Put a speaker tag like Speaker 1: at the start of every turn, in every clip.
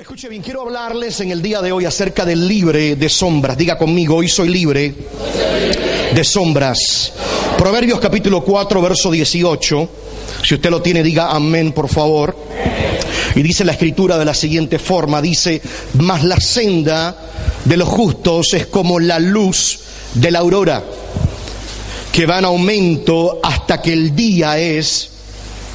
Speaker 1: Escuche bien, quiero hablarles en el día de hoy acerca del libre de sombras. Diga conmigo, hoy soy libre de sombras. Proverbios capítulo 4, verso 18. Si usted lo tiene, diga amén, por favor. Y dice la escritura de la siguiente forma, dice, mas la senda de los justos es como la luz de la aurora, que va en aumento hasta que el día es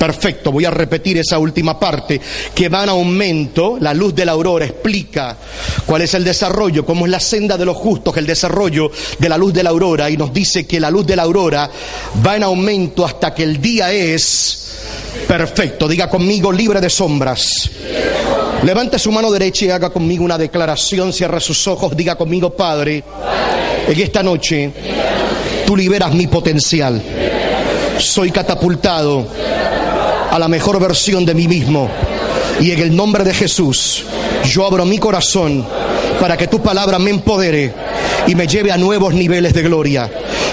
Speaker 1: Perfecto, voy a repetir esa última parte, que va en aumento, la luz de la aurora explica cuál es el desarrollo, cómo es la senda de los justos, el desarrollo de la luz de la aurora, y nos dice que la luz de la aurora va en aumento hasta que el día es perfecto. Diga conmigo, libre de sombras. Levante su mano derecha y haga conmigo una declaración, cierra sus ojos, diga conmigo, Padre, en esta noche tú liberas mi potencial. Soy catapultado a la mejor versión de mí mismo. Y en el nombre de Jesús, yo abro mi corazón para que tu palabra me empodere y me lleve a nuevos niveles de gloria.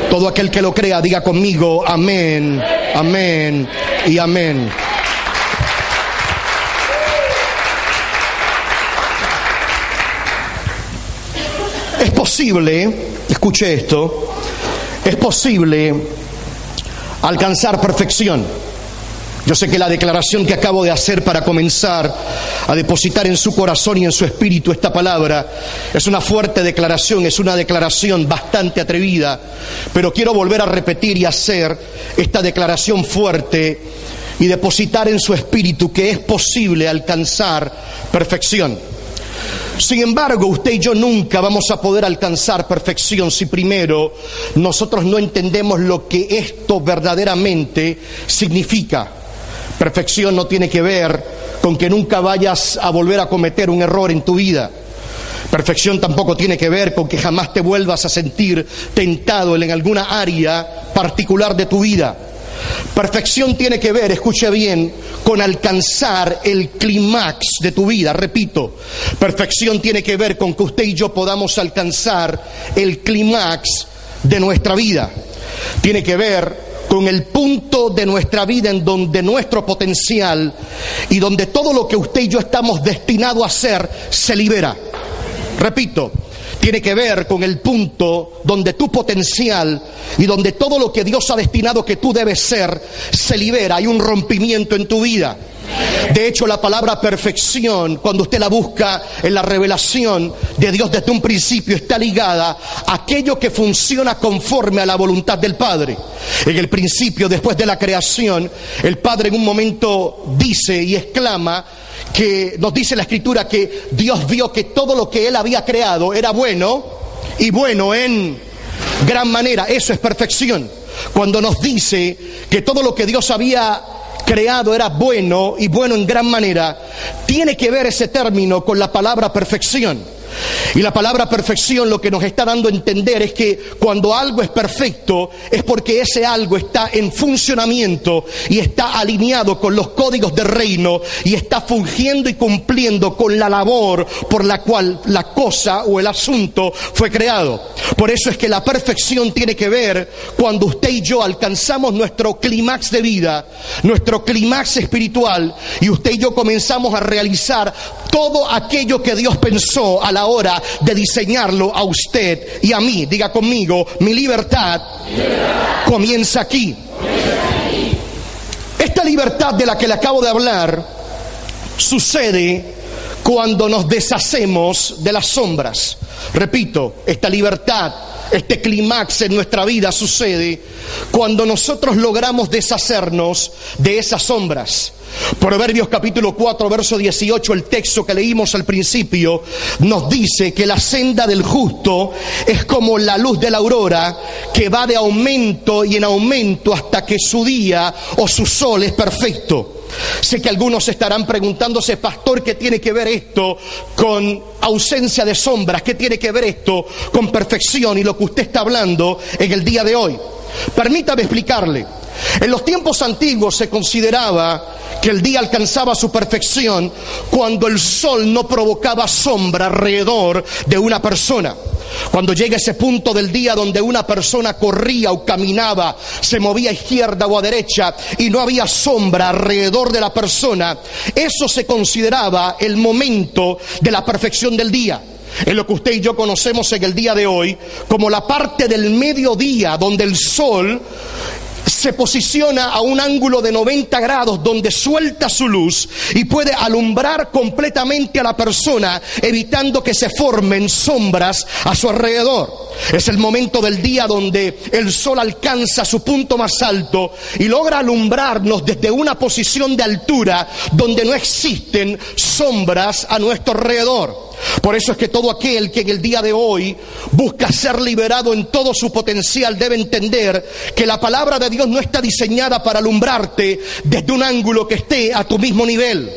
Speaker 1: Todo aquel que lo crea, diga conmigo, amén, amén y amén. Es posible, escuche esto, es posible alcanzar perfección. Yo sé que la declaración que acabo de hacer para comenzar a depositar en su corazón y en su espíritu esta palabra es una fuerte declaración, es una declaración bastante atrevida, pero quiero volver a repetir y hacer esta declaración fuerte y depositar en su espíritu que es posible alcanzar perfección. Sin embargo, usted y yo nunca vamos a poder alcanzar perfección si primero nosotros no entendemos lo que esto verdaderamente significa. Perfección no tiene que ver con que nunca vayas a volver a cometer un error en tu vida. Perfección tampoco tiene que ver con que jamás te vuelvas a sentir tentado en alguna área particular de tu vida. Perfección tiene que ver, escuche bien, con alcanzar el clímax de tu vida. Repito, perfección tiene que ver con que usted y yo podamos alcanzar el clímax de nuestra vida. Tiene que ver con el punto de nuestra vida en donde nuestro potencial y donde todo lo que usted y yo estamos destinados a hacer se libera. Repito, tiene que ver con el punto donde tu potencial y donde todo lo que Dios ha destinado que tú debes ser se libera. Hay un rompimiento en tu vida. De hecho, la palabra perfección, cuando usted la busca en la revelación de Dios desde un principio, está ligada a aquello que funciona conforme a la voluntad del Padre. En el principio, después de la creación, el Padre en un momento dice y exclama que nos dice la escritura que Dios vio que todo lo que Él había creado era bueno y bueno en gran manera. Eso es perfección. Cuando nos dice que todo lo que Dios había creado era bueno y bueno en gran manera, tiene que ver ese término con la palabra perfección. Y la palabra perfección lo que nos está dando a entender es que cuando algo es perfecto es porque ese algo está en funcionamiento y está alineado con los códigos del reino y está fungiendo y cumpliendo con la labor por la cual la cosa o el asunto fue creado. Por eso es que la perfección tiene que ver cuando usted y yo alcanzamos nuestro clímax de vida, nuestro clímax espiritual y usted y yo comenzamos a realizar todo aquello que Dios pensó a la hora de diseñarlo a usted y a mí. Diga conmigo, mi libertad, Comienza, aquí. Esta libertad de la que le acabo de hablar sucede cuando nos deshacemos de las sombras. Repito, esta libertad, este clímax en nuestra vida sucede cuando nosotros logramos deshacernos de esas sombras. Proverbios capítulo 4, verso 18, el texto que leímos al principio, nos dice que la senda del justo es como la luz de la aurora que va de aumento y en aumento hasta que su día o su sol es perfecto. Sé que algunos estarán preguntándose, pastor, ¿qué tiene que ver esto con ausencia de sombras? ¿Qué tiene que ver esto con perfección y lo que usted está hablando en el día de hoy? Permítame explicarle. En los tiempos antiguos se consideraba que el día alcanzaba su perfección cuando el sol no provocaba sombra alrededor de una persona. Cuando llega ese punto del día donde una persona corría o caminaba, se movía a izquierda o a derecha y no había sombra alrededor de la persona, eso se consideraba el momento de la perfección del día. Es lo que usted y yo conocemos en el día de hoy como la parte del mediodía donde el sol se posiciona a un ángulo de 90 grados donde suelta su luz y puede alumbrar completamente a la persona, evitando que se formen sombras a su alrededor. Es el momento del día donde el sol alcanza su punto más alto y logra alumbrarnos desde una posición de altura donde no existen sombras a nuestro alrededor. Por eso es que todo aquel que en el día de hoy busca ser liberado en todo su potencial debe entender que la palabra de Dios no está diseñada para alumbrarte desde un ángulo que esté a tu mismo nivel.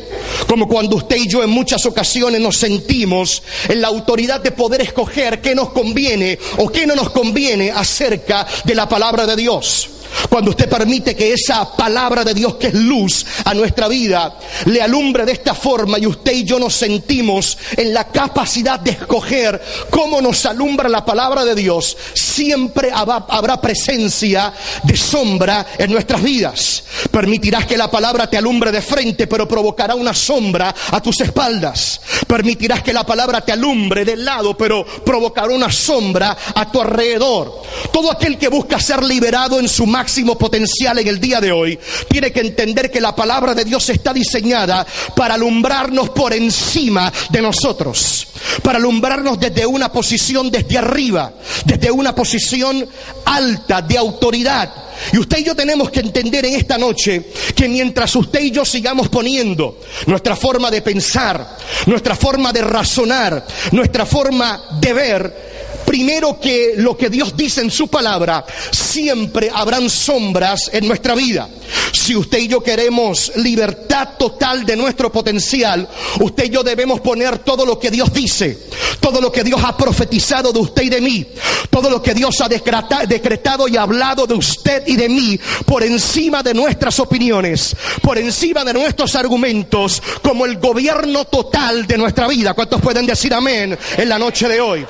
Speaker 1: Como cuando usted y yo en muchas ocasiones nos sentimos en la autoridad de poder escoger qué nos conviene o qué no nos conviene acerca de la palabra de Dios. Cuando usted permite que esa palabra de Dios que es luz a nuestra vida le alumbre de esta forma y usted y yo nos sentimos en la capacidad de escoger cómo nos alumbra la palabra de Dios, siempre habrá presencia de sombra en nuestras vidas. Permitirás que la palabra te alumbre de frente, pero provocará una sombra a tus espaldas. Permitirás que la palabra te alumbre de lado, pero provocará una sombra a tu alrededor. Todo aquel que busca ser liberado en su máximo potencial en el día de hoy, tiene que entender que la palabra de Dios está diseñada para alumbrarnos por encima de nosotros, para alumbrarnos desde una posición desde arriba, desde una posición alta de autoridad. Y usted y yo tenemos que entender en esta noche que mientras usted y yo sigamos poniendo nuestra forma de pensar, nuestra forma de razonar, nuestra forma de ver, primero que lo que Dios dice en su palabra, siempre habrán sombras en nuestra vida. Si usted y yo queremos libertad total de nuestro potencial, usted y yo debemos poner todo lo que Dios dice, todo lo que Dios ha profetizado de usted y de mí, todo lo que Dios ha decretado y hablado de usted y de mí por encima de nuestras opiniones, por encima de nuestros argumentos, como el gobierno total de nuestra vida. ¿Cuántos pueden decir amén en la noche de hoy?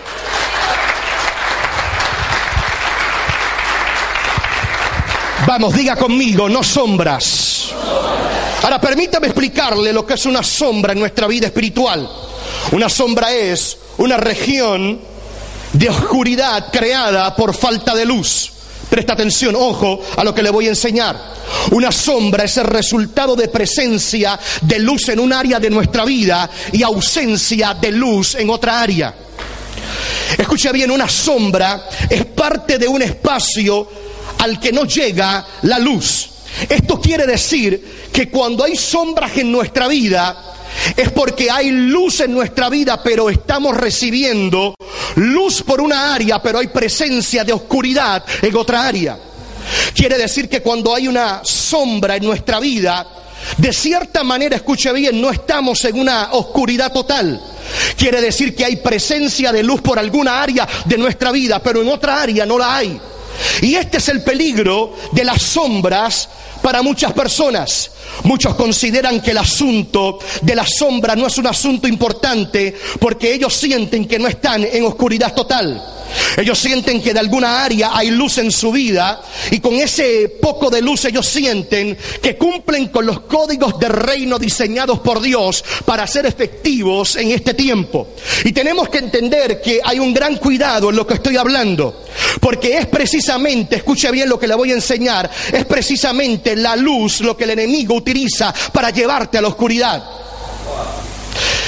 Speaker 1: Vamos, diga conmigo, no sombras. Ahora permítame explicarle lo que es una sombra en nuestra vida espiritual. Una sombra es una región de oscuridad creada por falta de luz. Presta atención, ojo a lo que le voy a enseñar. Una sombra es el resultado de presencia de luz en un área de nuestra vida y ausencia de luz en otra área. Escucha bien, una sombra es parte de un espacio al que no llega la luz. Esto quiere decir que cuando hay sombras en nuestra vida, es porque hay luz en nuestra vida, pero estamos recibiendo luz por una área, pero hay presencia de oscuridad en otra área. Quiere decir que cuando hay una sombra en nuestra vida, de cierta manera, escuche bien, no estamos en una oscuridad total. Quiere decir que hay presencia de luz por alguna área de nuestra vida, pero en otra área no la hay. Y este es el peligro de las sombras para muchas personas. Muchos consideran que el asunto de la sombra no es un asunto importante porque ellos sienten que no están en oscuridad total. Ellos sienten que de alguna área hay luz en su vida y con ese poco de luz ellos sienten que cumplen con los códigos de reino diseñados por Dios para ser efectivos en este tiempo. Y tenemos que entender que hay un gran cuidado en lo que estoy hablando, porque es precisamente, escuche bien lo que le voy a enseñar, es precisamente la luz lo que el enemigo utiliza para llevarte a la oscuridad.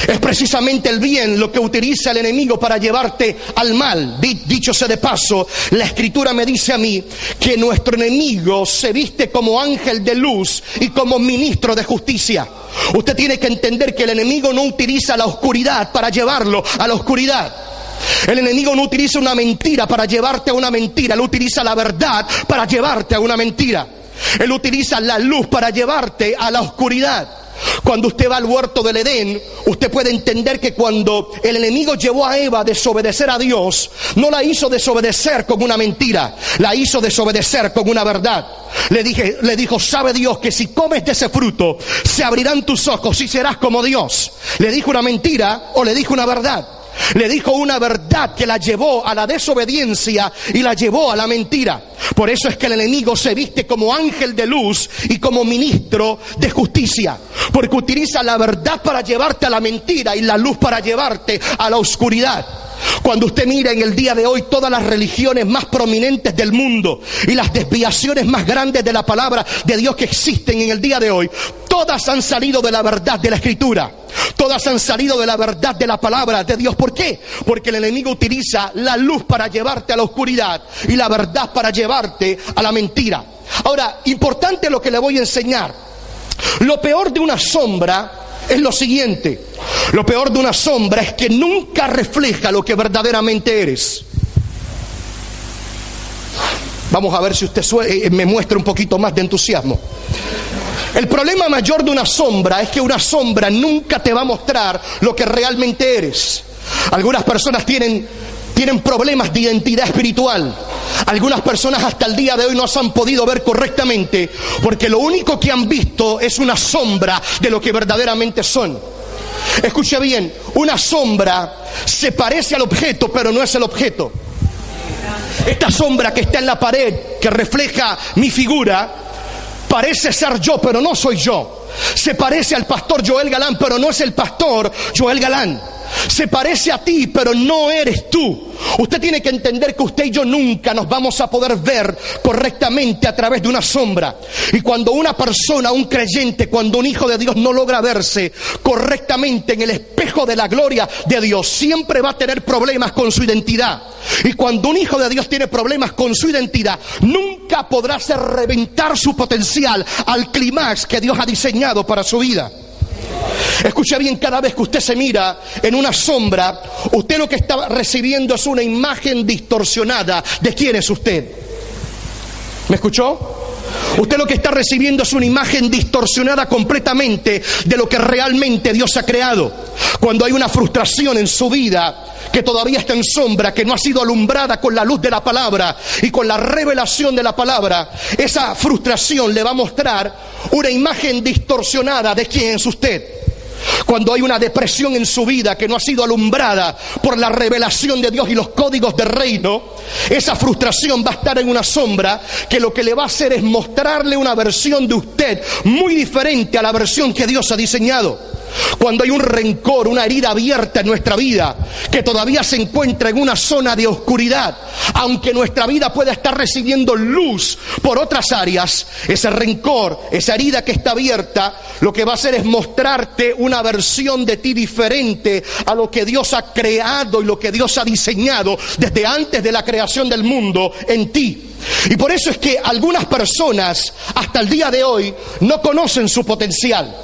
Speaker 1: Es precisamente el bien lo que utiliza el enemigo para llevarte al mal. Dicho sea de paso, la escritura me dice a mí que nuestro enemigo se viste como ángel de luz y como ministro de justicia. Usted tiene que entender que el enemigo no utiliza la oscuridad para llevarlo a la oscuridad. El enemigo no utiliza una mentira para llevarte a una mentira, él utiliza la verdad para llevarte a una mentira. Él utiliza la luz para llevarte a la oscuridad. Cuando usted va al huerto del Edén, usted puede entender que cuando el enemigo llevó a Eva a desobedecer a Dios, no la hizo desobedecer con una mentira, la hizo desobedecer con una verdad. Le, dije, le dijo, sabe Dios que si comes de ese fruto, se abrirán tus ojos y serás como Dios. ¿Le dijo una mentira o le dijo una verdad? Le dijo una verdad que la llevó a la desobediencia y la llevó a la mentira. Por eso es que el enemigo se viste como ángel de luz y como ministro de justicia, porque utiliza la verdad para llevarte a la mentira y la luz para llevarte a la oscuridad. Cuando usted mira en el día de hoy todas las religiones más prominentes del mundo y las desviaciones más grandes de la palabra de Dios que existen en el día de hoy, todas han salido de la verdad de la escritura. Todas han salido de la verdad de la palabra de Dios. ¿Por qué? Porque el enemigo utiliza la luz para llevarte a la oscuridad y la verdad para llevarte a la mentira. Ahora, importante lo que le voy a enseñar. Lo peor de una sombra es lo siguiente. Lo peor de una sombra es que nunca refleja lo que verdaderamente eres. Vamos a ver si usted eh, me muestra un poquito más de entusiasmo. El problema mayor de una sombra es que una sombra nunca te va a mostrar lo que realmente eres. Algunas personas tienen, tienen problemas de identidad espiritual. Algunas personas hasta el día de hoy no se han podido ver correctamente porque lo único que han visto es una sombra de lo que verdaderamente son. Escuche bien, una sombra se parece al objeto pero no es el objeto. Esta sombra que está en la pared, que refleja mi figura, parece ser yo pero no soy yo. Se parece al pastor Joel Galán pero no es el pastor Joel Galán. Se parece a ti, pero no eres tú. Usted tiene que entender que usted y yo nunca nos vamos a poder ver correctamente a través de una sombra. Y cuando una persona, un creyente, cuando un hijo de Dios no logra verse correctamente en el espejo de la gloria de Dios, siempre va a tener problemas con su identidad. Y cuando un hijo de Dios tiene problemas con su identidad, nunca podrá hacer reventar su potencial al clímax que Dios ha diseñado para su vida. Escucha bien, cada vez que usted se mira en una sombra, usted lo que está recibiendo es una imagen distorsionada de quién es usted. ¿Me escuchó? Usted lo que está recibiendo es una imagen distorsionada completamente de lo que realmente Dios ha creado. Cuando hay una frustración en su vida que todavía está en sombra, que no ha sido alumbrada con la luz de la palabra y con la revelación de la palabra, esa frustración le va a mostrar una imagen distorsionada de quién es usted. Cuando hay una depresión en su vida que no ha sido alumbrada por la revelación de Dios y los códigos del reino, esa frustración va a estar en una sombra que lo que le va a hacer es mostrarle una versión de usted muy diferente a la versión que Dios ha diseñado. Cuando hay un rencor, una herida abierta en nuestra vida, que todavía se encuentra en una zona de oscuridad, aunque nuestra vida pueda estar recibiendo luz por otras áreas, ese rencor, esa herida que está abierta, lo que va a hacer es mostrarte una versión de ti diferente a lo que Dios ha creado y lo que Dios ha diseñado desde antes de la creación del mundo en ti. Y por eso es que algunas personas hasta el día de hoy no conocen su potencial.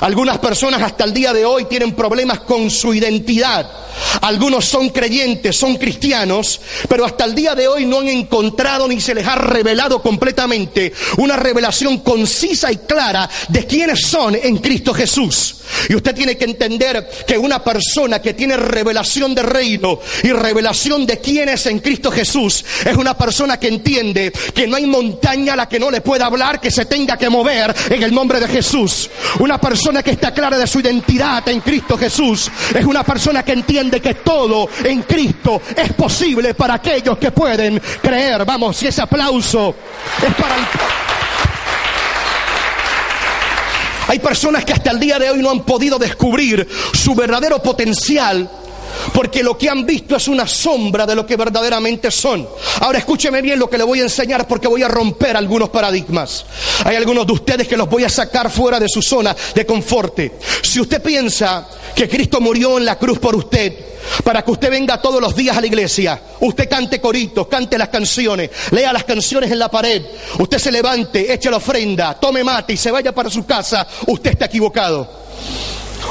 Speaker 1: Algunas personas hasta el día de hoy tienen problemas con su identidad. Algunos son creyentes, son cristianos, pero hasta el día de hoy no han encontrado ni se les ha revelado completamente una revelación concisa y clara de quiénes son en Cristo Jesús. Y usted tiene que entender que una persona que tiene revelación de reino y revelación de quién es en Cristo Jesús es una persona que entiende que no hay montaña a la que no le pueda hablar que se tenga que mover en el nombre de Jesús. Una que está clara de su identidad en Cristo Jesús es una persona que entiende que todo en Cristo es posible para aquellos que pueden creer. Vamos, y ese aplauso es para. Hay personas que hasta el día de hoy no han podido descubrir su verdadero potencial porque lo que han visto es una sombra de lo que verdaderamente son. Ahora escúcheme bien lo que le voy a enseñar porque voy a romper algunos paradigmas. Hay algunos de ustedes que los voy a sacar fuera de su zona de confort. Si usted piensa que Cristo murió en la cruz por usted, para que usted venga todos los días a la iglesia, usted cante coritos, cante las canciones, lea las canciones en la pared, usted se levante, eche la ofrenda, tome mate y se vaya para su casa, usted está equivocado.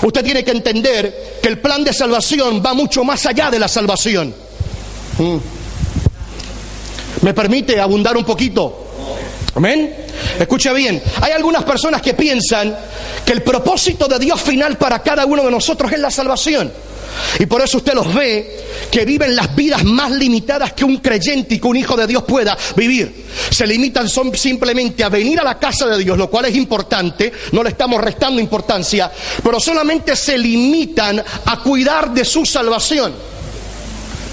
Speaker 1: Usted tiene que entender que el plan de salvación va mucho más allá de la salvación. Mm. ¿Me permite abundar un poquito? Amén. Escucha bien, hay algunas personas que piensan que el propósito de Dios final para cada uno de nosotros es la salvación. Y por eso usted los ve que viven las vidas más limitadas que un creyente y que un hijo de Dios pueda vivir. Se limitan son simplemente a venir a la casa de Dios, lo cual es importante, no le estamos restando importancia, pero solamente se limitan a cuidar de su salvación.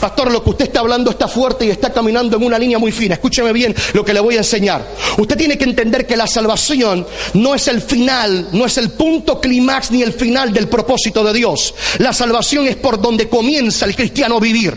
Speaker 1: Pastor, lo que usted está hablando está fuerte y está caminando en una línea muy fina. Escúcheme bien lo que le voy a enseñar. Usted tiene que entender que la salvación no es el final, no es el punto clímax ni el final del propósito de Dios. La salvación es por donde comienza el cristiano a vivir.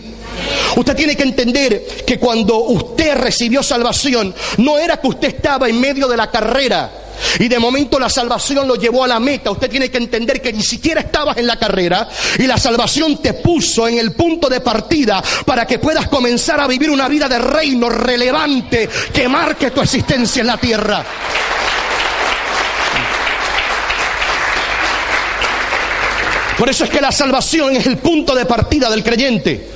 Speaker 1: Usted tiene que entender que cuando usted recibió salvación, no era que usted estaba en medio de la carrera y de momento la salvación lo llevó a la meta. Usted tiene que entender que ni siquiera estabas en la carrera y la salvación te puso en el punto de partida para que puedas comenzar a vivir una vida de reino relevante que marque tu existencia en la tierra. Por eso es que la salvación es el punto de partida del creyente.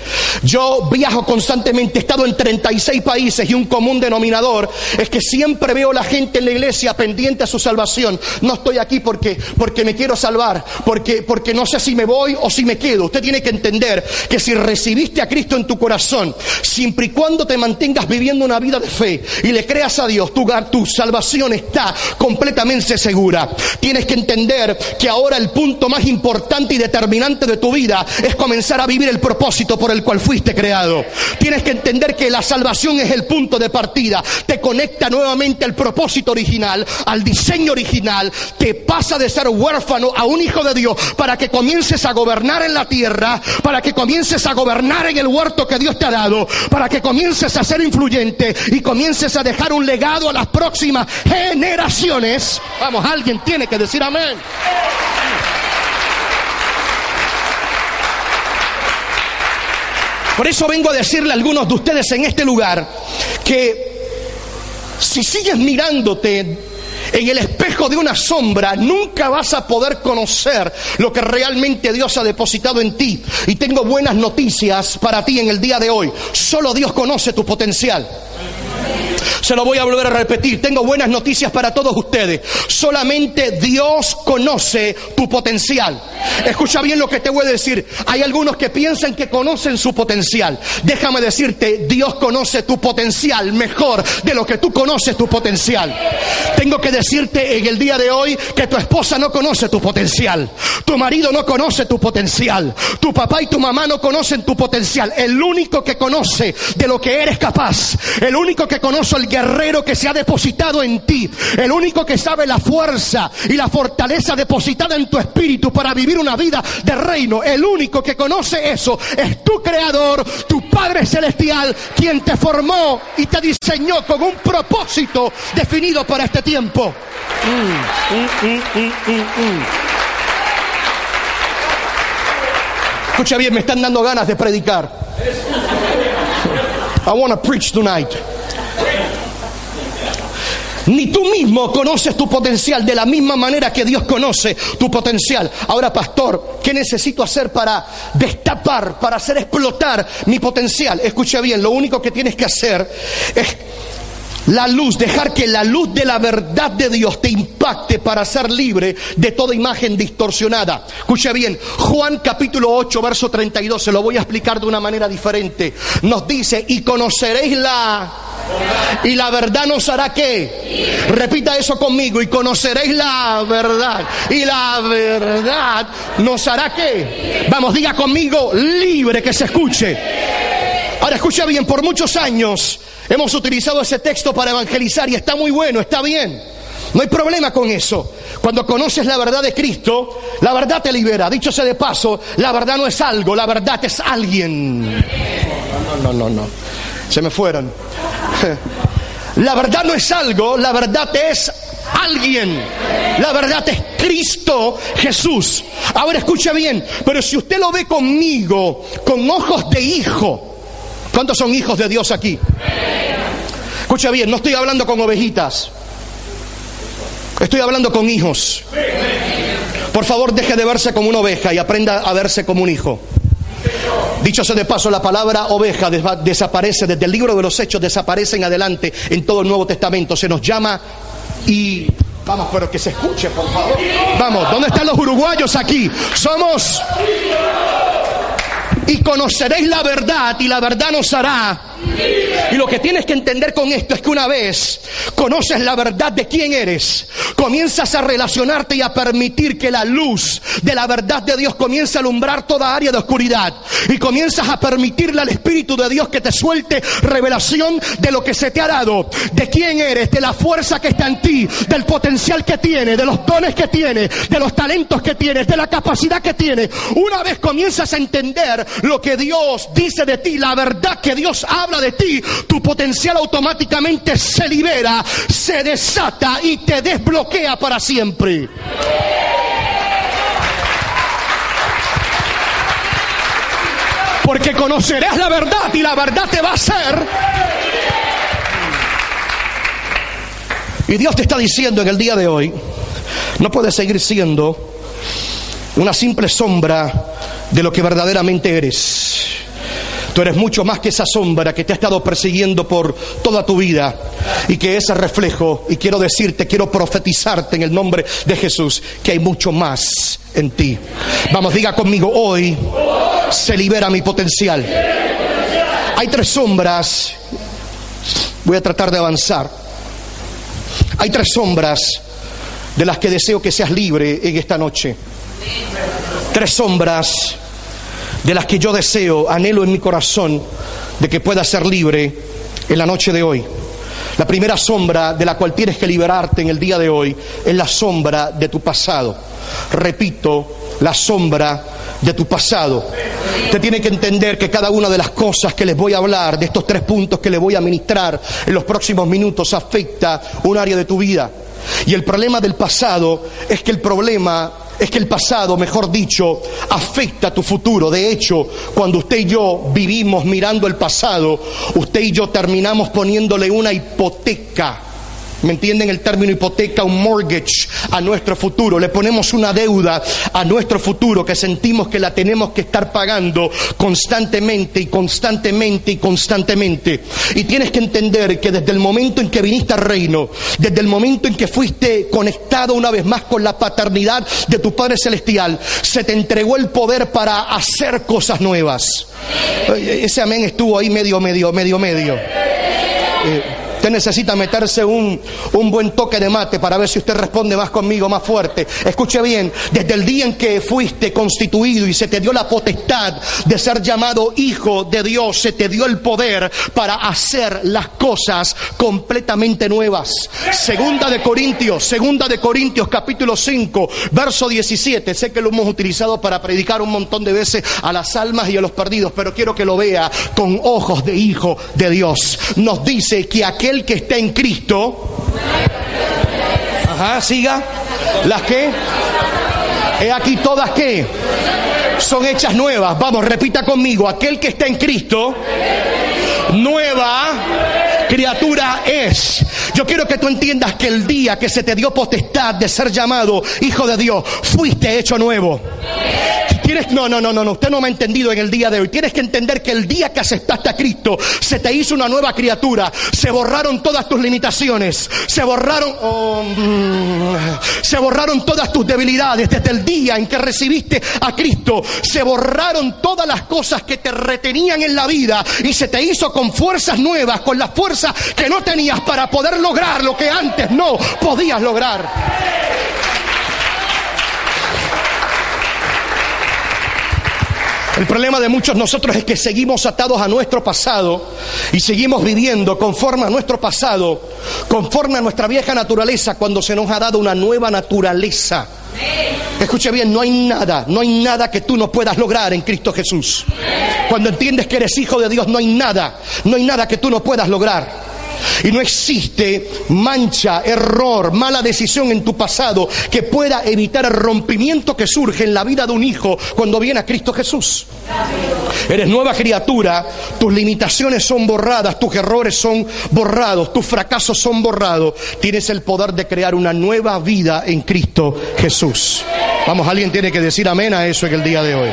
Speaker 1: Yo viajo constantemente, he estado en 36 países y un común denominador es que siempre veo la gente en la iglesia pendiente a su salvación. No estoy aquí porque, porque me quiero salvar, porque, porque no sé si me voy o si me quedo. Usted tiene que entender que si recibiste a Cristo en tu corazón, siempre y cuando te mantengas viviendo una vida de fe y le creas a Dios, tu, tu salvación está completamente segura. Tienes que entender que ahora el punto más importante y determinante de tu vida es comenzar a vivir el propósito por el cual fuiste creado. Tienes que entender que la salvación es el punto de partida. Te conecta nuevamente al propósito original, al diseño original. Te pasa de ser huérfano a un hijo de Dios para que comiences a gobernar en la tierra, para que comiences a gobernar en el huerto que Dios te ha dado, para que comiences a ser influyente y comiences a dejar un legado a las próximas generaciones. Vamos, alguien tiene que decir amén. Por eso vengo a decirle a algunos de ustedes en este lugar que si sigues mirándote en el espejo de una sombra, nunca vas a poder conocer lo que realmente Dios ha depositado en ti. Y tengo buenas noticias para ti en el día de hoy. Solo Dios conoce tu potencial. Se lo voy a volver a repetir. Tengo buenas noticias para todos ustedes. Solamente Dios conoce tu potencial. Escucha bien lo que te voy a decir. Hay algunos que piensan que conocen su potencial. Déjame decirte, Dios conoce tu potencial mejor de lo que tú conoces tu potencial. Tengo que decirte en el día de hoy que tu esposa no conoce tu potencial. Tu marido no conoce tu potencial. Tu papá y tu mamá no conocen tu potencial. El único que conoce de lo que eres capaz. El único que conoce el guerrero que se ha depositado en ti. El único que sabe la fuerza y la fortaleza depositada en tu espíritu para vivir una vida de reino. El único que conoce eso es tu creador, tu Padre Celestial, quien te formó y te diseñó con un propósito definido para este tiempo. Mm, Escucha bien, me están dando ganas de predicar. I want to preach tonight. Ni tú mismo conoces tu potencial de la misma manera que Dios conoce tu potencial. Ahora, pastor, ¿qué necesito hacer para destapar, para hacer explotar mi potencial? Escucha bien, lo único que tienes que hacer es la luz, dejar que la luz de la verdad de Dios te impacte para ser libre de toda imagen distorsionada. Escucha bien, Juan capítulo 8, verso 32, se lo voy a explicar de una manera diferente. Nos dice, y conoceréis la... Y la verdad nos hará qué? Repita eso conmigo, y conoceréis la verdad. Y la verdad nos hará qué? Vamos, diga conmigo, libre que se escuche. Ahora escucha bien, por muchos años hemos utilizado ese texto para evangelizar y está muy bueno, está bien. No hay problema con eso. Cuando conoces la verdad de Cristo, la verdad te libera. Dicho sea de paso, la verdad no es algo, la verdad es alguien. No, no, no, no. Se me fueron. La verdad no es algo, la verdad es alguien. La verdad es Cristo Jesús. Ahora escucha bien, pero si usted lo ve conmigo, con ojos de hijo, ¿Cuántos son hijos de Dios aquí? Escucha bien, no estoy hablando con ovejitas. Estoy hablando con hijos. Por favor, deje de verse como una oveja y aprenda a verse como un hijo. Dicho sea de paso, la palabra oveja desaparece desde el libro de los Hechos, desaparece en adelante en todo el Nuevo Testamento. Se nos llama y Vamos, pero que se escuche, por favor. Vamos, ¿dónde están los uruguayos aquí? Somos y conoceréis la verdad y la verdad nos hará y lo que tienes que entender con esto es que una vez conoces la verdad de quién eres, comienzas a relacionarte y a permitir que la luz de la verdad de Dios comience a alumbrar toda área de oscuridad. Y comienzas a permitirle al Espíritu de Dios que te suelte revelación de lo que se te ha dado, de quién eres, de la fuerza que está en ti, del potencial que tienes, de los dones que tienes, de los talentos que tienes, de la capacidad que tienes. Una vez comienzas a entender lo que Dios dice de ti, la verdad que Dios habla de ti, tu potencial automáticamente se libera, se desata y te desbloquea para siempre. Porque conocerás la verdad y la verdad te va a hacer. Y Dios te está diciendo en el día de hoy, no puedes seguir siendo una simple sombra de lo que verdaderamente eres. Tú eres mucho más que esa sombra que te ha estado persiguiendo por toda tu vida y que ese reflejo, y quiero decirte, quiero profetizarte en el nombre de Jesús, que hay mucho más en ti. Vamos, diga conmigo, hoy se libera mi potencial. Hay tres sombras, voy a tratar de avanzar. Hay tres sombras de las que deseo que seas libre en esta noche. Tres sombras de las que yo deseo, anhelo en mi corazón, de que pueda ser libre en la noche de hoy. La primera sombra de la cual tienes que liberarte en el día de hoy es la sombra de tu pasado. Repito, la sombra de tu pasado. Usted tiene que entender que cada una de las cosas que les voy a hablar, de estos tres puntos que les voy a ministrar en los próximos minutos, afecta un área de tu vida. Y el problema del pasado es que el problema es que el pasado, mejor dicho, afecta tu futuro. De hecho, cuando usted y yo vivimos mirando el pasado, usted y yo terminamos poniéndole una hipoteca ¿Me entienden el término hipoteca? Un mortgage a nuestro futuro. Le ponemos una deuda a nuestro futuro que sentimos que la tenemos que estar pagando constantemente y constantemente y constantemente. Y tienes que entender que desde el momento en que viniste al reino, desde el momento en que fuiste conectado una vez más con la paternidad de tu Padre Celestial, se te entregó el poder para hacer cosas nuevas. Ese amén estuvo ahí medio, medio, medio, medio. Eh, Usted necesita meterse un, un buen toque de mate para ver si usted responde más conmigo, más fuerte. Escuche bien, desde el día en que fuiste constituido y se te dio la potestad de ser llamado hijo de Dios, se te dio el poder para hacer las cosas completamente nuevas. Segunda de Corintios, segunda de Corintios capítulo 5, verso 17. Sé que lo hemos utilizado para predicar un montón de veces a las almas y a los perdidos, pero quiero que lo vea con ojos de hijo de Dios. Nos dice que aquel que está en Cristo. Ajá, siga. ¿Las que? He aquí todas que son hechas nuevas. Vamos, repita conmigo. Aquel que está en Cristo, nueva criatura es. Yo quiero que tú entiendas que el día que se te dio potestad de ser llamado hijo de Dios, fuiste hecho nuevo no, no, no, no, usted no me ha entendido en el día de hoy. Tienes que entender que el día que aceptaste a Cristo, se te hizo una nueva criatura. Se borraron todas tus limitaciones. Se borraron, oh, mm, se borraron todas tus debilidades. Desde el día en que recibiste a Cristo, se borraron todas las cosas que te retenían en la vida y se te hizo con fuerzas nuevas, con la fuerza que no tenías para poder lograr lo que antes no podías lograr. El problema de muchos nosotros es que seguimos atados a nuestro pasado y seguimos viviendo conforme a nuestro pasado, conforme a nuestra vieja naturaleza cuando se nos ha dado una nueva naturaleza. Escuche bien, no hay nada, no hay nada que tú no puedas lograr en Cristo Jesús. Cuando entiendes que eres hijo de Dios, no hay nada, no hay nada que tú no puedas lograr. Y no existe mancha, error, mala decisión en tu pasado que pueda evitar el rompimiento que surge en la vida de un hijo cuando viene a Cristo Jesús. Eres nueva criatura, tus limitaciones son borradas, tus errores son borrados, tus fracasos son borrados. Tienes el poder de crear una nueva vida en Cristo Jesús. Vamos, alguien tiene que decir amén a eso en el día de hoy.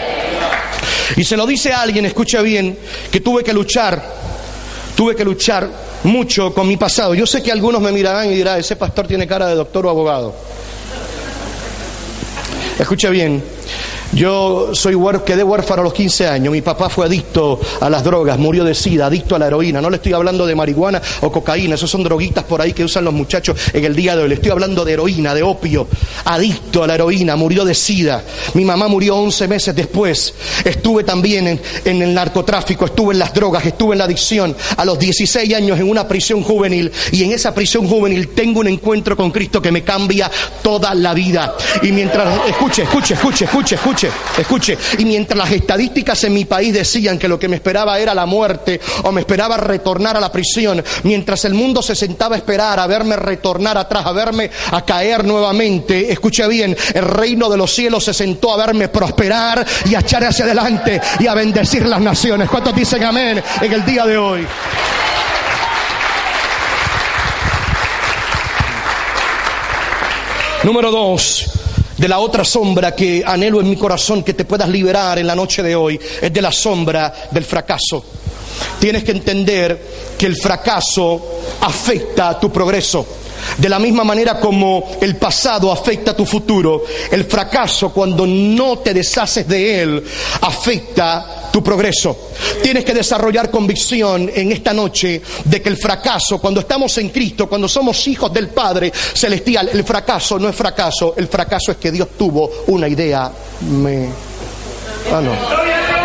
Speaker 1: Y se lo dice alguien, escucha bien, que tuve que luchar, tuve que luchar mucho con mi pasado. Yo sé que algunos me mirarán y dirán, ese pastor tiene cara de doctor o abogado. Escucha bien, Yo soy quedé huérfano a los 15 años. Mi papá fue adicto a las drogas, murió de sida, adicto a la heroína. No le estoy hablando de marihuana o cocaína, esos son droguitas por ahí que usan los muchachos en el día de hoy. Le estoy hablando de heroína, de opio. Adicto a la heroína, murió de sida. Mi mamá murió 11 meses después. Estuve también en, en el narcotráfico, estuve en las drogas, estuve en la adicción. A los 16 años en una prisión juvenil. Y en esa prisión juvenil tengo un encuentro con Cristo que me cambia toda la vida. Y mientras, escuche, escuche, escuche, escuche, escuche escuche, Y mientras las estadísticas en mi país decían que lo que me esperaba era la muerte o me esperaba retornar a la prisión, mientras el mundo se sentaba a esperar a verme retornar atrás, a verme a caer nuevamente, escuche bien, el reino de los cielos se sentó a verme prosperar y a echar hacia adelante y a bendecir las naciones. ¿Cuántos dicen amén en el día de hoy? Número dos, de la otra sombra que anhelo en mi corazón que te puedas liberar en la noche de hoy, es de la sombra del fracaso. Tienes que entender que el fracaso afecta a tu progreso. De la misma manera como el pasado afecta a tu futuro, el fracaso cuando no te deshaces de él afecta tu progreso. Tienes que desarrollar convicción en esta noche de que el fracaso, cuando estamos en Cristo, cuando somos hijos del Padre Celestial, el fracaso no es fracaso, el fracaso es que Dios tuvo una idea. Me... Ah, no.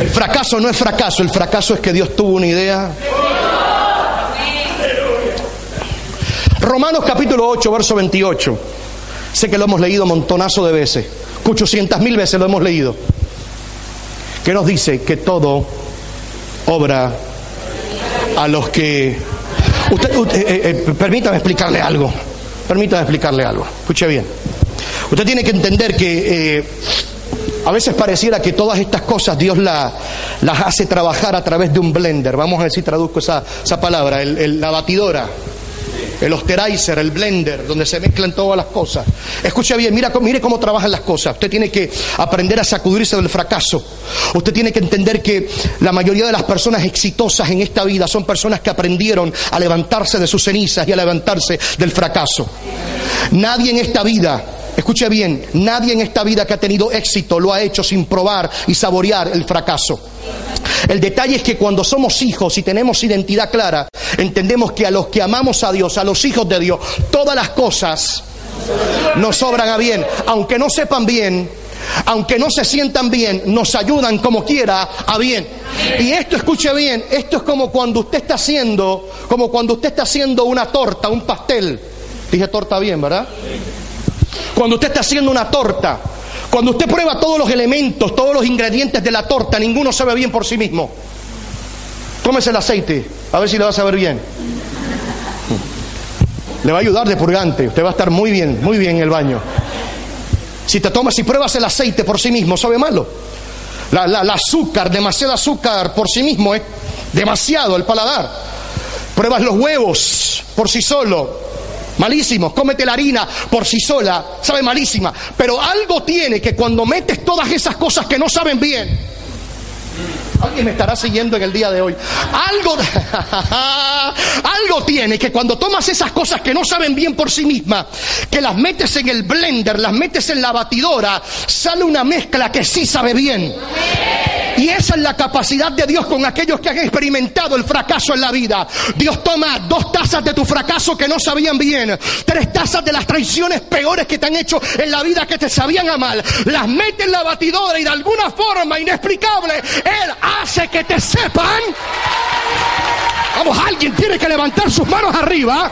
Speaker 1: El fracaso no es fracaso, el fracaso es que Dios tuvo una idea. Romanos capítulo 8, verso 28. Sé que lo hemos leído montonazo de veces, 800 mil veces lo hemos leído. Que nos dice que todo obra a los que... Usted, eh, eh, eh, permítame explicarle algo. Permítame explicarle algo. Escuche bien. Usted tiene que entender que a veces pareciera que todas estas cosas Dios las hace trabajar a través de un blender. Vamos a ver si traduzco esa, esa palabra, la batidora el osterizer, el blender, donde se mezclan todas las cosas. Escucha bien, mira, mire cómo trabajan las cosas. Usted tiene que aprender a sacudirse del fracaso. Usted tiene que entender que la mayoría de las personas exitosas en esta vida son personas que aprendieron a levantarse de sus cenizas y a levantarse del fracaso. Nadie en esta vida Escuche bien, nadie en esta vida que ha tenido éxito lo ha hecho sin probar y saborear el fracaso. El detalle es que cuando somos hijos y tenemos identidad clara, entendemos que a los que amamos a Dios, a los hijos de Dios, todas las cosas nos sobran a bien, aunque no sepan bien, aunque no se sientan bien, nos ayudan como quiera a bien. Y esto, escuche bien, esto es como cuando usted está haciendo, como cuando usted está haciendo una torta, un pastel. Dije torta bien, ¿verdad? Cuando usted está haciendo una torta, cuando usted prueba todos los elementos, todos los ingredientes de la torta, ninguno sabe bien por sí mismo. Tómese el aceite, a ver si le va a saber bien. Le va a ayudar de purgante, usted va a estar muy bien, muy bien en el baño. Si te tomas y pruebas el aceite por sí mismo, sabe malo. La, la azúcar, demasiado azúcar por sí mismo, es demasiado el paladar. Pruebas los huevos por sí solo, malísimo. Cómete la harina por sí sola, sabe malísima. Pero algo tiene que cuando metes todas esas cosas que no saben bien, Alguien me estará siguiendo en el día de hoy. Algo, algo tiene que cuando tomas esas cosas que no saben bien por sí mismas, que las metes en el blender, las metes en la batidora, sale una mezcla que sí sabe bien. Y esa es la capacidad de Dios con aquellos que han experimentado el fracaso en la vida. Dios toma dos tazas de tu fracaso que no sabían bien, tres tazas de las traiciones peores que te han hecho en la vida que te sabían a mal, las mete en la batidora y de alguna forma inexplicable, Él hace que te sepan. Vamos, alguien tiene que levantar sus manos arriba.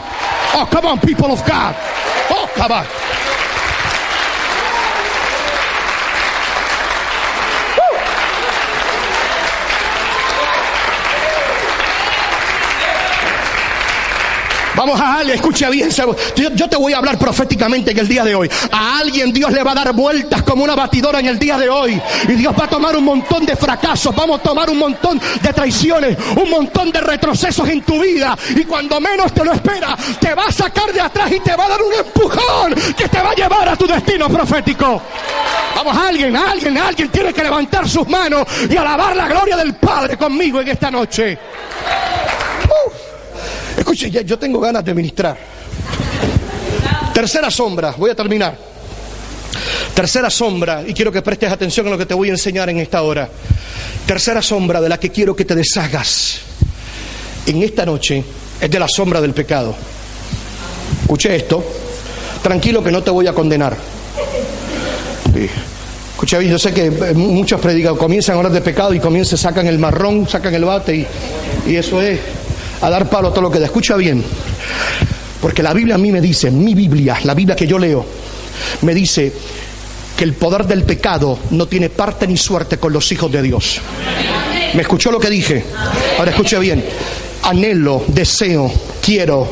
Speaker 1: Oh, come on, people of God. Oh, come on. Vamos a alguien, escucha bien. Yo te voy a hablar proféticamente en el día de hoy. A alguien Dios le va a dar vueltas como una batidora en el día de hoy. Y Dios va a tomar un montón de fracasos. Vamos a tomar un montón de traiciones. Un montón de retrocesos en tu vida. Y cuando menos te lo espera, te va a sacar de atrás y te va a dar un empujón que te va a llevar a tu destino profético. Vamos, a alguien, a alguien, alguien tiene que levantar sus manos y alabar la gloria del Padre conmigo en esta noche. Escuche, yo tengo ganas de ministrar. Tercera sombra, voy a terminar. Tercera sombra, y quiero que prestes atención a lo que te voy a enseñar en esta hora. Tercera sombra de la que quiero que te deshagas en esta noche es de la sombra del pecado. Escuche esto, tranquilo que no te voy a condenar. Bien, yo sé que eh, muchos predican, comienzan a hablar de pecado y comienzan, sacan el marrón, sacan el bate y, y eso es a dar palo a todo lo que da. Escucha bien, porque la Biblia a mí me dice, mi Biblia, la Biblia que yo leo, me dice que el poder del pecado no tiene parte ni suerte con los hijos de Dios. ¿Me escuchó lo que dije? Ahora escuche bien. Anhelo, deseo, quiero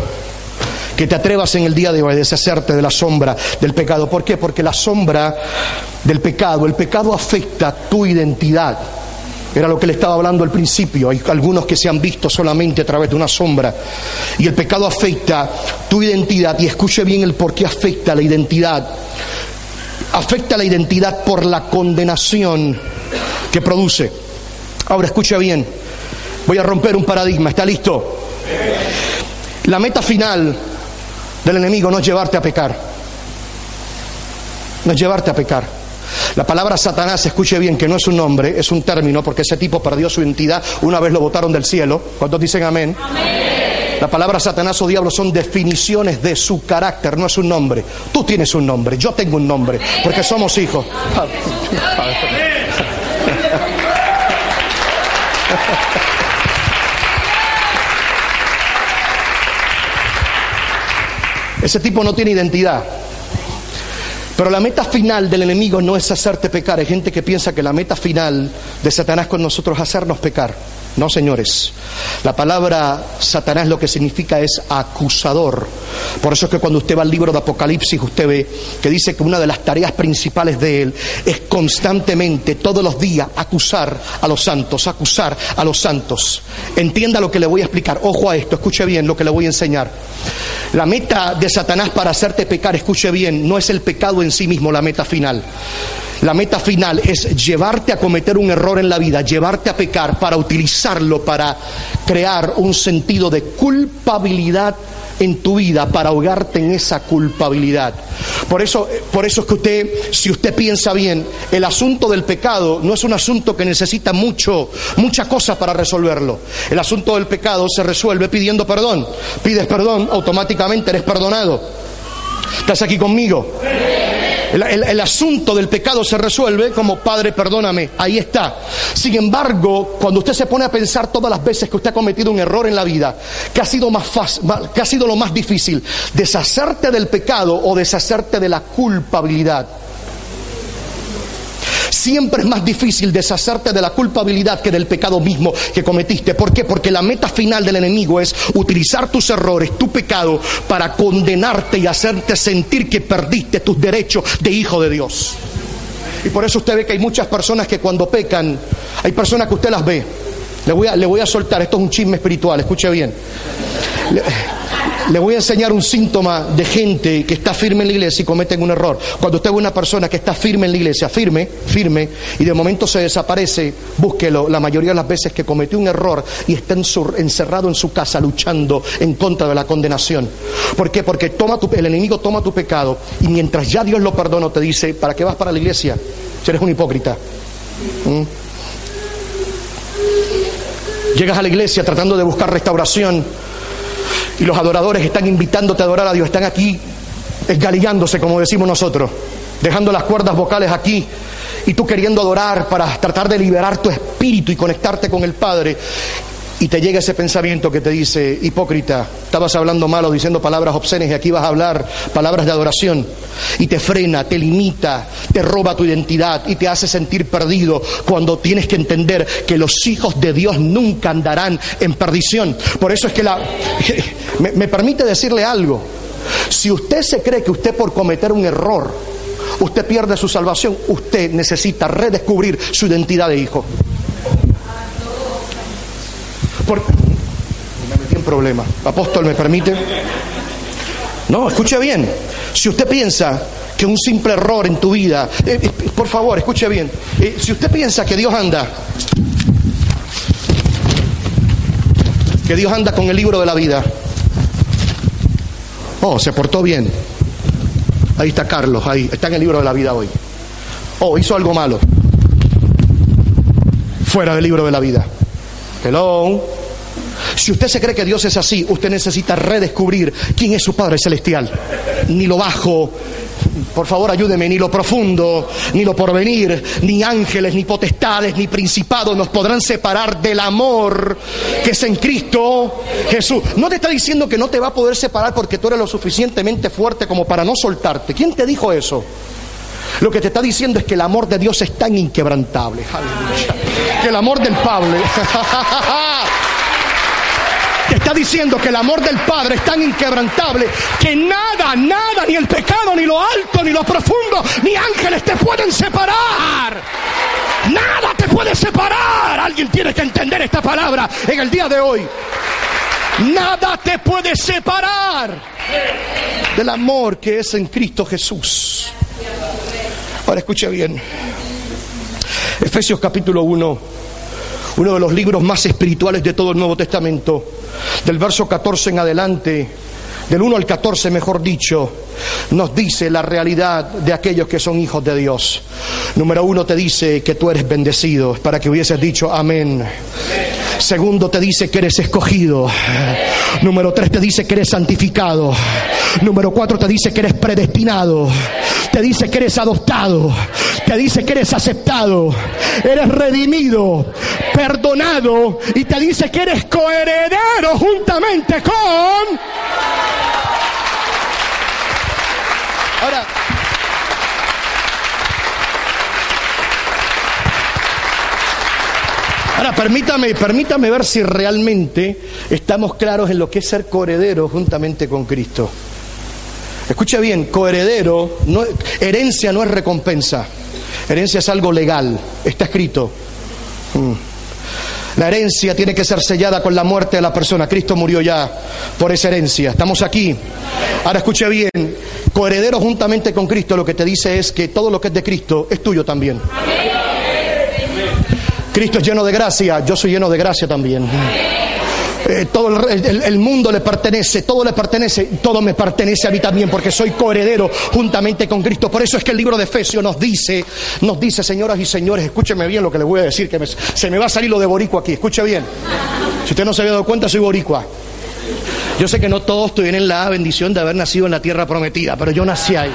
Speaker 1: que te atrevas en el día de hoy a deshacerte de la sombra del pecado. ¿Por qué? Porque la sombra del pecado, el pecado afecta tu identidad. Era lo que le estaba hablando al principio. Hay algunos que se han visto solamente a través de una sombra. Y el pecado afecta tu identidad. Y escuche bien el por qué afecta la identidad. Afecta la identidad por la condenación que produce. Ahora escucha bien. Voy a romper un paradigma. ¿Está listo? La meta final del enemigo no es llevarte a pecar. No es llevarte a pecar. La palabra Satanás, escuche bien, que no es un nombre, es un término, porque ese tipo perdió su identidad una vez lo botaron del cielo. ¿Cuántos dicen amén? La palabra Satanás o diablo son definiciones de su carácter, no es un nombre. Tú tienes un nombre, yo tengo un nombre, porque somos hijos. Ese tipo no tiene identidad. Pero la meta final del enemigo no es hacerte pecar. Hay gente que piensa que la meta final de Satanás con nosotros es hacernos pecar. No, señores. La palabra Satanás lo que significa es acusador. Por eso es que cuando usted va al libro de Apocalipsis, usted ve que dice que una de las tareas principales de él es constantemente, todos los días, acusar a los santos, acusar a los santos. Entienda lo que le voy a explicar. Ojo a esto, escuche bien lo que le voy a enseñar. La meta de Satanás para hacerte pecar, escuche bien, no es el pecado en sí mismo la meta final. La meta final es llevarte a cometer un error en la vida, llevarte a pecar para utilizarlo para crear un sentido de culpabilidad en tu vida para ahogarte en esa culpabilidad. Por eso, por eso es que usted, si usted piensa bien, el asunto del pecado no es un asunto que necesita mucho, mucha cosa para resolverlo. El asunto del pecado se resuelve pidiendo perdón. Pides perdón, automáticamente eres perdonado. ¿Estás aquí conmigo? El, asunto del pecado se resuelve como Padre, perdóname, ahí está. Sin embargo, cuando usted se pone a pensar todas las veces que usted ha cometido un error en la vida, que ha sido más fácil, que ha sido lo más difícil, deshacerte del pecado o deshacerte de la culpabilidad. Siempre es más difícil deshacerte de la culpabilidad que del pecado mismo que cometiste. ¿Por qué? Porque la meta final del enemigo es utilizar tus errores, tu pecado, para condenarte y hacerte sentir que perdiste tus derechos de hijo de Dios. Y por eso usted ve que hay muchas personas que cuando pecan, hay personas que usted las ve. Le voy a, le voy a soltar, esto es un chisme espiritual, escuche bien. Voy a enseñar un síntoma de gente que está firme en la iglesia y cometen un error. Cuando usted ve una persona que está firme en la iglesia, firme, firme, y de momento se desaparece, búsquelo la mayoría de las veces que cometió un error y está encerrado en su casa luchando en contra de la condenación. ¿Por qué? Porque toma el enemigo toma tu pecado y mientras ya Dios lo perdona te dice, ¿para qué vas para la iglesia? Si eres un hipócrita. ¿Mm? Llegas a la iglesia tratando de buscar restauración y los adoradores están invitándote a adorar a Dios, están aquí esgalillándose, como decimos nosotros, dejando las cuerdas vocales aquí y tú queriendo adorar para tratar de liberar tu espíritu y conectarte con el Padre y te llega ese pensamiento que te dice, hipócrita, estabas hablando malo, diciendo palabras obscenas y aquí vas a hablar palabras de adoración. Y te frena, te limita, te roba tu identidad y te hace sentir perdido cuando tienes que entender que los hijos de Dios nunca andarán en perdición. Por eso es que la... Me, me permite decirle algo. Si usted se cree que usted por cometer un error, usted pierde su salvación, usted necesita redescubrir su identidad de hijo. Me metí en problema. Apóstol, ¿me permite? No, escuche bien. Si usted piensa que un simple error en tu vida, eh, eh, por favor, escuche bien. Eh, si usted piensa que Dios anda, que Dios anda con el libro de la vida, oh, se portó bien. Ahí está Carlos, ahí, está en el libro de la vida hoy. Oh, hizo algo malo. Fuera del libro de la vida. Hello. Si usted se cree que Dios es así, usted necesita redescubrir quién es su Padre Celestial. Ni lo bajo, por favor ayúdeme, ni lo profundo, ni lo porvenir, ni ángeles, ni potestades, ni principados nos podrán separar del amor que es en Cristo Jesús. No te está diciendo que no te va a poder separar porque tú eres lo suficientemente fuerte como para no soltarte. ¿Quién te dijo eso? Lo que te está diciendo es que el amor de Dios es tan inquebrantable. Que el amor del Padre. está diciendo que el amor del Padre es tan inquebrantable que nada, nada, ni el pecado, ni lo alto, ni lo profundo, ni ángeles te pueden separar. Nada te puede separar. Alguien tiene que entender esta palabra en el día de hoy. Nada te puede separar del amor que es en Cristo Jesús. Ahora escucha bien. Efesios capítulo 1, uno de los libros más espirituales de todo el Nuevo Testamento del verso 14 en adelante, del 1 al 14 mejor dicho, nos dice la realidad de aquellos que son hijos de Dios. Número uno te dice que tú eres bendecido, para que hubieses dicho amén. Segundo te dice que eres escogido. Número tres te dice que eres santificado. Número cuatro te dice que eres predestinado. Te dice que eres adoptado. Te dice que eres aceptado. Eres redimido, perdonado. Y te dice que eres coheredero juntamente con... Ahora, Ahora, permítame, permítame ver si realmente estamos claros en lo que es ser coheredero juntamente con Cristo. Escucha bien, coheredero, no, herencia no es recompensa, herencia es algo legal, está escrito. Mm. La herencia tiene que ser sellada con la muerte de la persona. Cristo murió ya por esa herencia. Estamos aquí. Ahora escucha bien, coheredero juntamente con Cristo lo que te dice es que todo lo que es de Cristo es tuyo también. Cristo es lleno de gracia, yo soy lleno de gracia también. Eh, todo el, mundo le pertenece, todo le pertenece, todo me pertenece a mí también, porque soy coheredero juntamente con Cristo. Por eso es que el libro de Efesios nos dice, nos dice, señoras y señores, escúcheme bien lo que le voy a decir, que se me va a salir lo de boricua aquí, escuche bien. Si usted no se había dado cuenta, soy boricua. Yo sé que no todos tienen la bendición de haber nacido en la tierra prometida, pero yo nací ahí.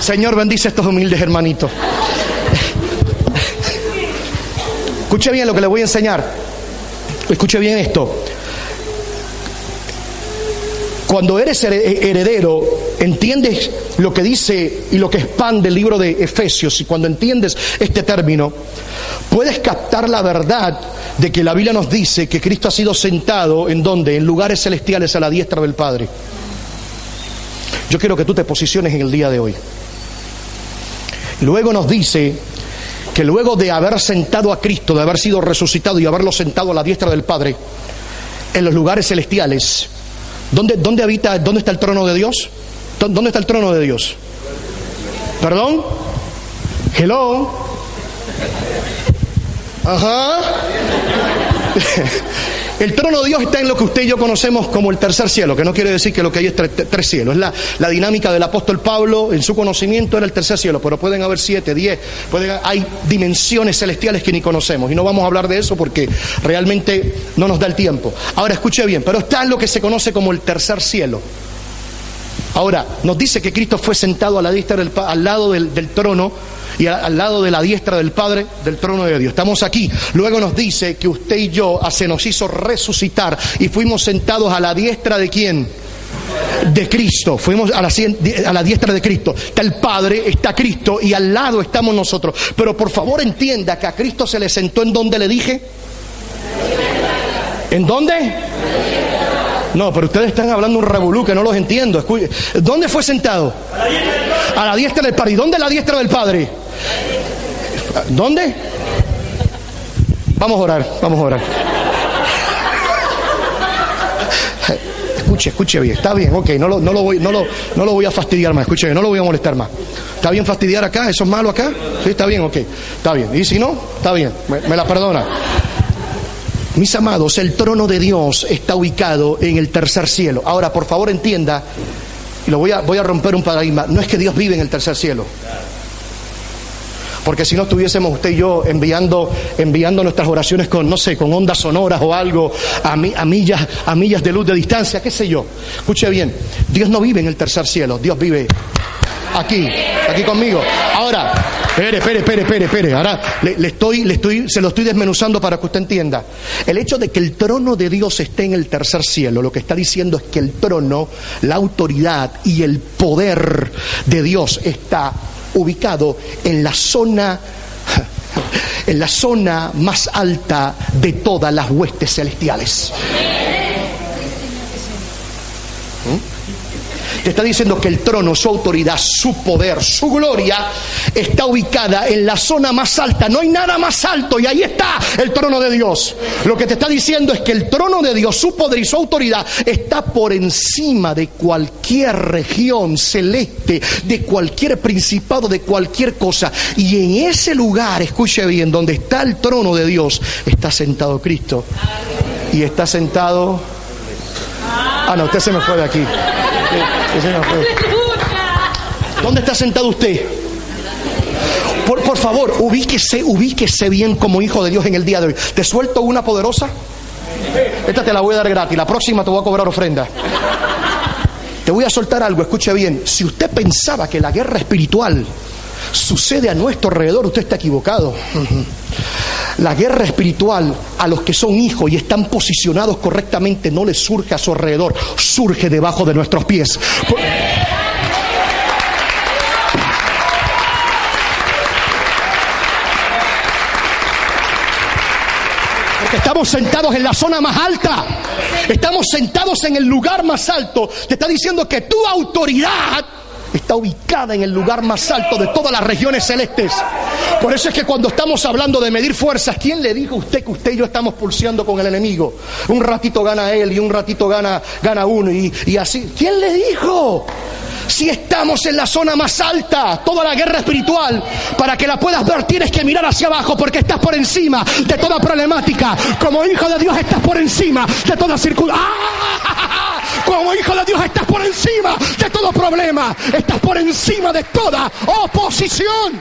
Speaker 1: Señor, bendice a estos humildes hermanitos. Escuche bien lo que le voy a enseñar. Escuche bien esto. Cuando eres heredero, entiendes lo que dice y lo que expande el libro de Efesios, y cuando entiendes este término, puedes captar la verdad de que la Biblia nos dice que Cristo ha sido sentado en donde? En lugares celestiales a la diestra del Padre. Yo quiero que tú te posiciones en el día de hoy. Luego nos dice que luego de haber sentado a Cristo, de haber sido resucitado y haberlo sentado a la diestra del Padre, en los lugares celestiales, ¿dónde, dónde habita, dónde está el trono de Dios? ¿Dónde está el trono de Dios? ¿Perdón? Hello. Ajá. El trono de Dios está en lo que usted y yo conocemos como el tercer cielo, que no quiere decir que lo que hay es tres, cielos. Es la, dinámica del apóstol Pablo, en su conocimiento era el tercer cielo, pero pueden haber siete, diez, hay dimensiones celestiales que ni conocemos. Y no vamos a hablar de eso porque realmente no nos da el tiempo. Ahora escuche bien, pero está en lo que se conoce como el tercer cielo. Ahora, nos dice que Cristo fue sentado a la al lado del trono y al lado de la diestra del Padre del trono de Dios. Estamos aquí. Luego nos dice que usted y yo se nos hizo resucitar y fuimos sentados a la diestra de quién? De Cristo. Fuimos a la, diestra de Cristo. Está el Padre, está Cristo y al lado estamos nosotros. Pero por favor entienda que a Cristo se le sentó en donde le dije. ¿En dónde? No, pero ustedes están hablando un revolú que no los entiendo. ¿Dónde fue sentado? A la diestra del Padre. ¿Y dónde la diestra del Padre? ¿Dónde? Vamos a orar, vamos a orar. Escuche, escuche bien, está bien, ok, no lo, no lo, voy, no, lo, no lo voy a fastidiar más, escuche bien, no lo voy a molestar más. ¿Está bien fastidiar acá? ¿Eso es malo acá? Sí, está bien, ok, está bien. Y si no, está bien, me la perdona. Mis amados, el trono de Dios está ubicado en el tercer cielo. Ahora, por favor, entienda y lo voy a, voy a romper un paradigma, no es que Dios vive en el tercer cielo. Porque si no estuviésemos usted y yo enviando, enviando nuestras oraciones con, no sé, con ondas sonoras o algo, a, millas, a millas de luz de distancia, qué sé yo. Escuche bien, Dios no vive en el tercer cielo, Dios vive aquí, aquí conmigo. Ahora, espere, espere, espere, espere, espere. Ahora le, estoy, le estoy, se lo estoy desmenuzando para que usted entienda. El hecho de que el trono de Dios esté en el tercer cielo, lo que está diciendo es que el trono, la autoridad y el poder de Dios está ubicado en la zona en la zona más alta de todas las huestes celestiales. Te está diciendo que el trono, su autoridad, su poder, su gloria está ubicada en la zona más alta. No hay nada más alto y ahí está el trono de Dios. Lo que te está diciendo es que el trono de Dios, su poder y su autoridad está por encima de cualquier región celeste, de cualquier principado, de cualquier cosa. Y en ese lugar, escuche bien, donde está el trono de Dios, está sentado Cristo. Y está sentado... Ah, no, usted se me fue de aquí. ¿Dónde está sentado usted? Por, favor, ubíquese, ubíquese bien como hijo de Dios en el día de hoy. ¿Te suelto una poderosa? Esta te la voy a dar gratis, la próxima te voy a cobrar ofrenda. Te voy a soltar algo, escuche bien. Si usted pensaba que la guerra espiritual sucede a nuestro alrededor, usted está equivocado. La guerra espiritual a los que son hijos y están posicionados correctamente no les surge a su alrededor, surge debajo de nuestros pies. Porque estamos sentados en la zona más alta. Estamos sentados en el lugar más alto. Te está diciendo que tu autoridad está ubicada en el lugar más alto de todas las regiones celestes. Por eso es que cuando estamos hablando de medir fuerzas, ¿quién le dijo a usted que usted y yo estamos pulseando con el enemigo? Un ratito gana él y un ratito gana, gana uno y, y así. ¿Quién le dijo? Si estamos en la zona más alta, toda la guerra espiritual, para que la puedas ver tienes que mirar hacia abajo porque estás por encima de toda problemática. Como hijo de Dios estás por encima de toda circunstancia. ¡Ah! Como hijo de Dios estás por encima de todo problema. Estás por encima de toda oposición.